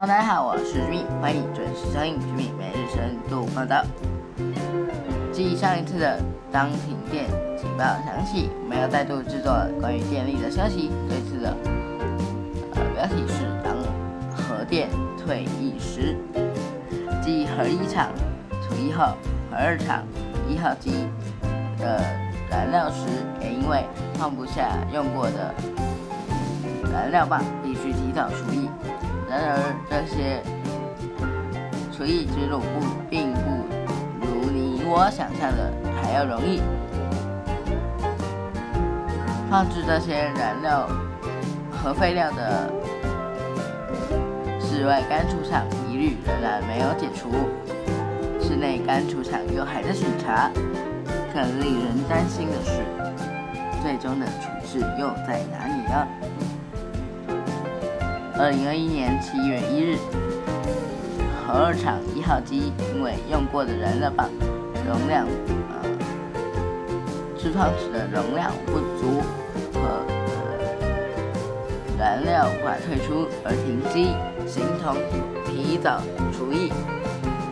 大家好，我是君欢迎准时收听君米每日深度报道。继上一次的当停电警报响起，我们要再度制作关于电力的消息。这次的呃标题是当核电退役时，即核一厂除役后，核二厂一号机的燃料时，也因为放不下用过的燃料棒，必须提早除役。然而，这些厨艺之路不并不如你我想象的还要容易。放置这些燃料和废料的室外干储厂一律仍然没有解除，室内干储厂又还在巡查。更令人担心的是，最终的处置又在哪里呢？二零二一年七月一日，核二厂一号机因为用过的燃料棒容量，呃，释放时的容量不足和燃料无法退出而停机，形同提早除役。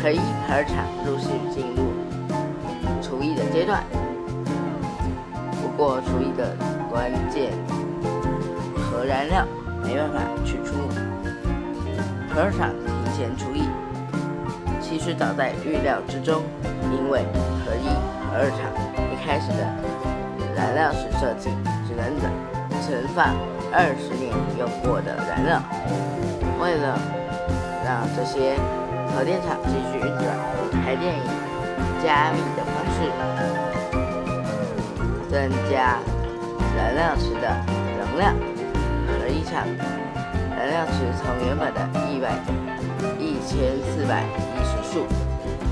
核一、核二厂陆续进入除役的阶段，不过除役的关键核燃料。没办法取出，核二厂提前除役，其实早在预料之中。因为核一、核二厂一开始的燃料室设计只能等存放二十年用过的燃料，为了让这些核电厂继续运转，台电以加密的方式增加燃料池的容量。一场燃料池从原本的一百一千四百一十束、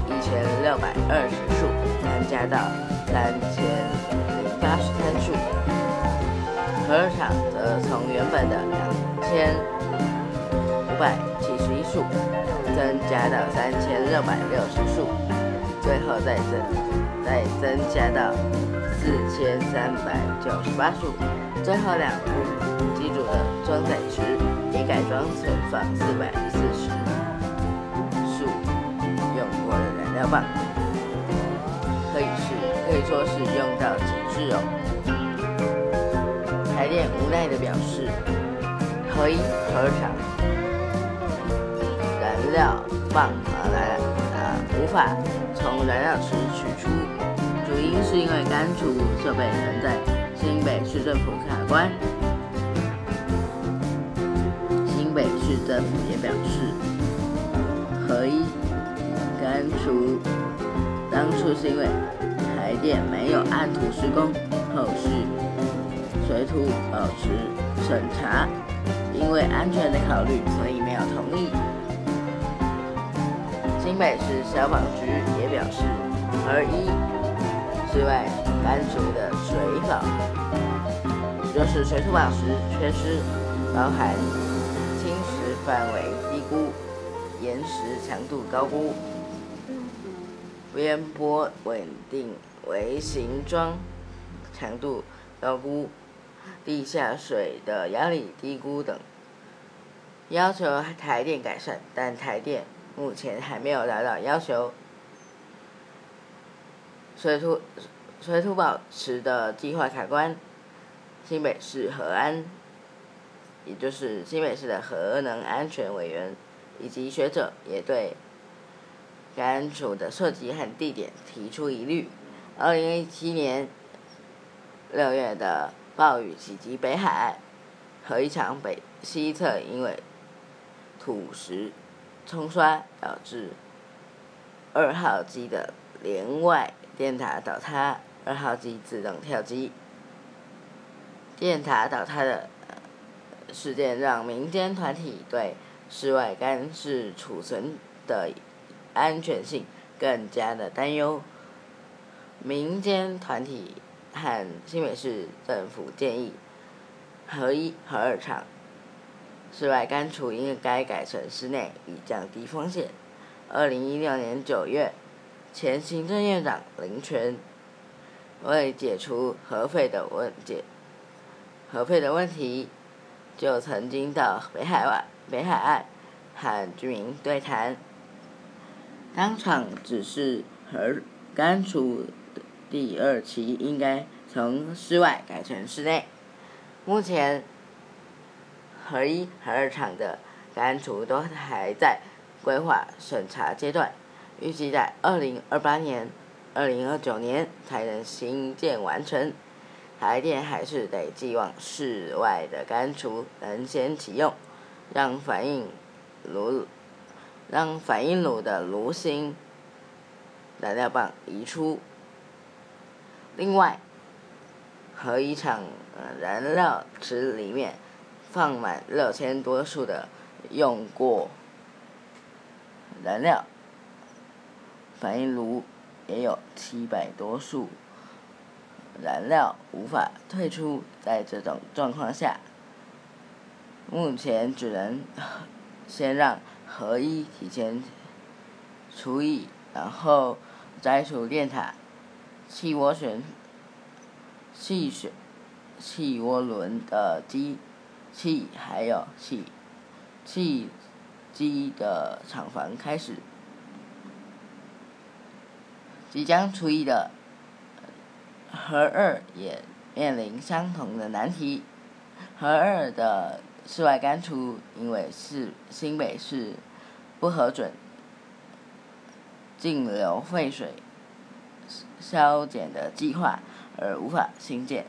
一千六百二十束增加到三千零八十三束，核二厂则从原本的两千五百七十一束增加到三千六百六十束，最后再增再增加到四千三百九十八束，最后两部。机组的装载池已改装存放四百四十束用过的燃料棒，可以是可以说是用到极致哦。台电无奈的表示，核一、核二厂燃料棒啊来啊无法从燃料池取出，主因是因为干储设备仍在新北市政府卡关。市政府也表示，核一干除当初是因为台电没有按图施工，后续水土保持审查，因为安全的考虑，所以没有同意。新北市消防局也表示，核一室外干除的水保，就是水土保持缺失，包含。范围低估，岩石强度高估，边坡稳定为形状强度高估，地下水的压力低估等，要求台电改善，但台电目前还没有达到要求。水土水土保持的计划卡关，新北市和安。也就是新北市的核能安全委员以及学者也对干储的设计和地点提出疑虑。二零一七年六月的暴雨袭击北海，核一厂北西侧因为土石冲刷导致二号机的连外电塔倒塌，二号机自动跳机，电塔倒塌的。事件让民间团体对室外干式储存的安全性更加的担忧。民间团体和新北市政府建议，核一、核二厂室外干储应该改成室内，以降低风险。二零一六年九月，前行政院长林权为解除核废的问解核废的问题。就曾经到北海湾、北海岸和居民对谈，当场指示核干除第二期应该从室外改成室内。目前，核一、核二厂的干除都还在规划审查阶段，预计在二零二八年、二零二九年才能新建完成。台电还是得寄望室外的干除能先启用，让反应炉让反应炉的炉芯燃料棒移出。另外，核一厂燃料池里面放满六千多束的用过燃料，反应炉也有七百多束。燃料无法退出，在这种状况下，目前只能先让合一提前除以，然后摘除电塔、气涡旋、气旋、气涡轮的机器，还有气气机的厂房开始，即将除役的。核二也面临相同的难题，核二的室外干除因为是新北市不核准径流废水消减的计划而无法新建。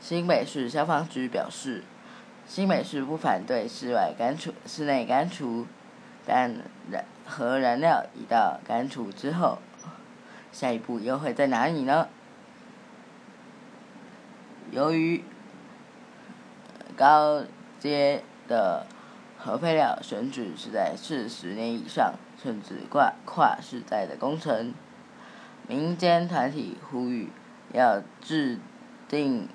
新北市消防局表示，新北市不反对室外干除、室内干除，但燃核燃料已到干除之后。下一步又会在哪里呢？由于高阶的核废料选址是在四十年以上，甚至跨跨世代的工程，民间团体呼吁要制定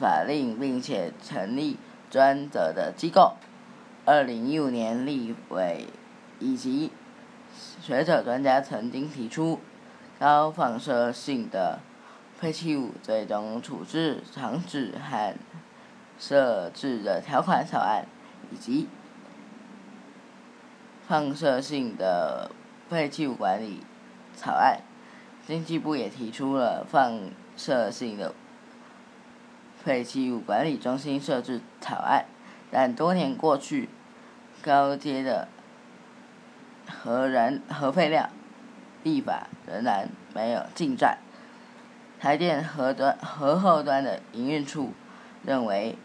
法令，并且成立专责的机构。二零一五年立委以及学者专家曾经提出高放射性的废弃物最终处置场址和设置的条款草案，以及放射性的废弃物管理草案。经济部也提出了放射性的废弃物管理中心设置草案，但多年过去，高阶的。核燃核废料立法仍然没有进展。台电核端核后端的营运处认为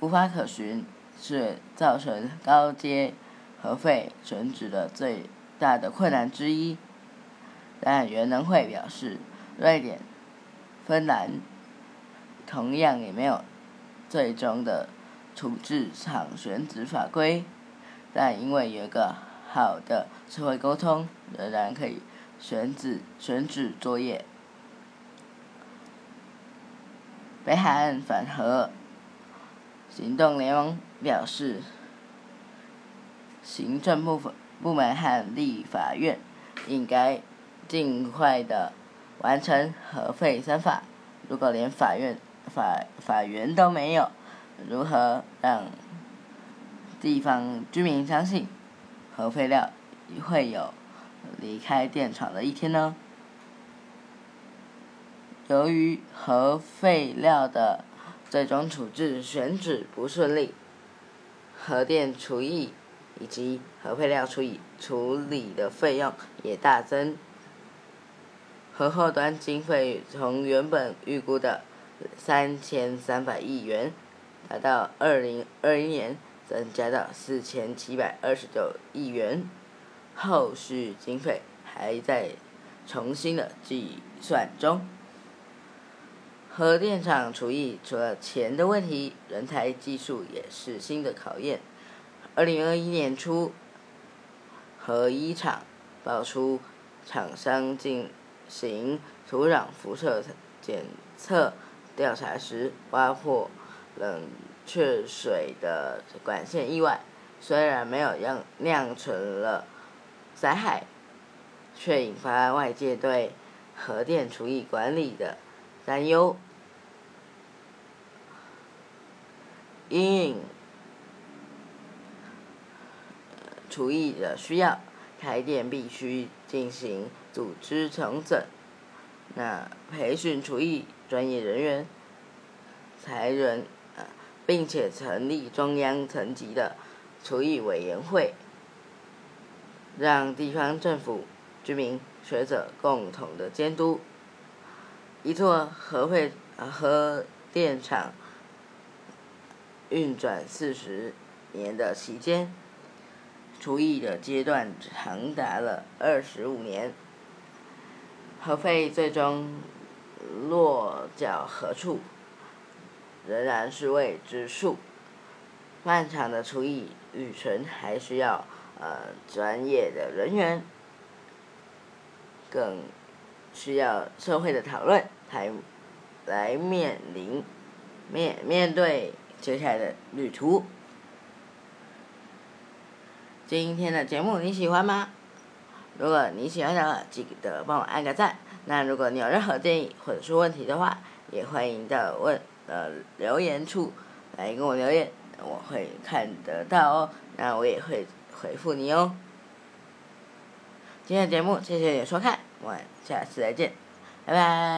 无法可循，是造成高阶核废选址的最大的困难之一。但原能会表示，瑞典、芬兰同样也没有最终的处置场选址法规，但因为有一个。好的社会沟通仍然可以选址选址作业。北海岸反核行动联盟表示，行政部分部门和立法院应该尽快的完成核废三法。如果连法院法法源都没有，如何让地方居民相信？核废料会有离开电厂的一天呢？由于核废料的最终处置选址不顺利，核电除役以及核废料处理处理的费用也大增。核后端经费从原本预估的三千三百亿元，达到二零二一年。增加到四千七百二十九亿元，后续经费还在重新的计算中。核电厂除役除了钱的问题，人才、技术也是新的考验。二零二一年初，核一厂爆出厂商进行土壤辐射检测调查时挖破冷。却水的管线意外，虽然没有酿酿成了灾害，却引发外界对核电厨艺管理的担忧。因应厨艺的需要，开店必须进行组织重整。那培训厨艺专业人员，才能，并且成立中央层级的厨艺委员会，让地方政府、居民、学者共同的监督。一座核会核电厂运转四十年的期间，厨艺的阶段长达了二十五年。核废最终落脚何处，仍然是未知数。漫长的厨艺旅程还需要呃专业的人员，更需要社会的讨论。才，来面临面面对接下来的旅途。今天的节目你喜欢吗？如果你喜欢的话，记得帮我按个赞。那如果你有任何建议或者是问题的话，也欢迎到问的留言处来跟我留言，我会看得到哦。那我也会回复你哦。今天的节目谢谢你的收看，我们下次再见，拜拜。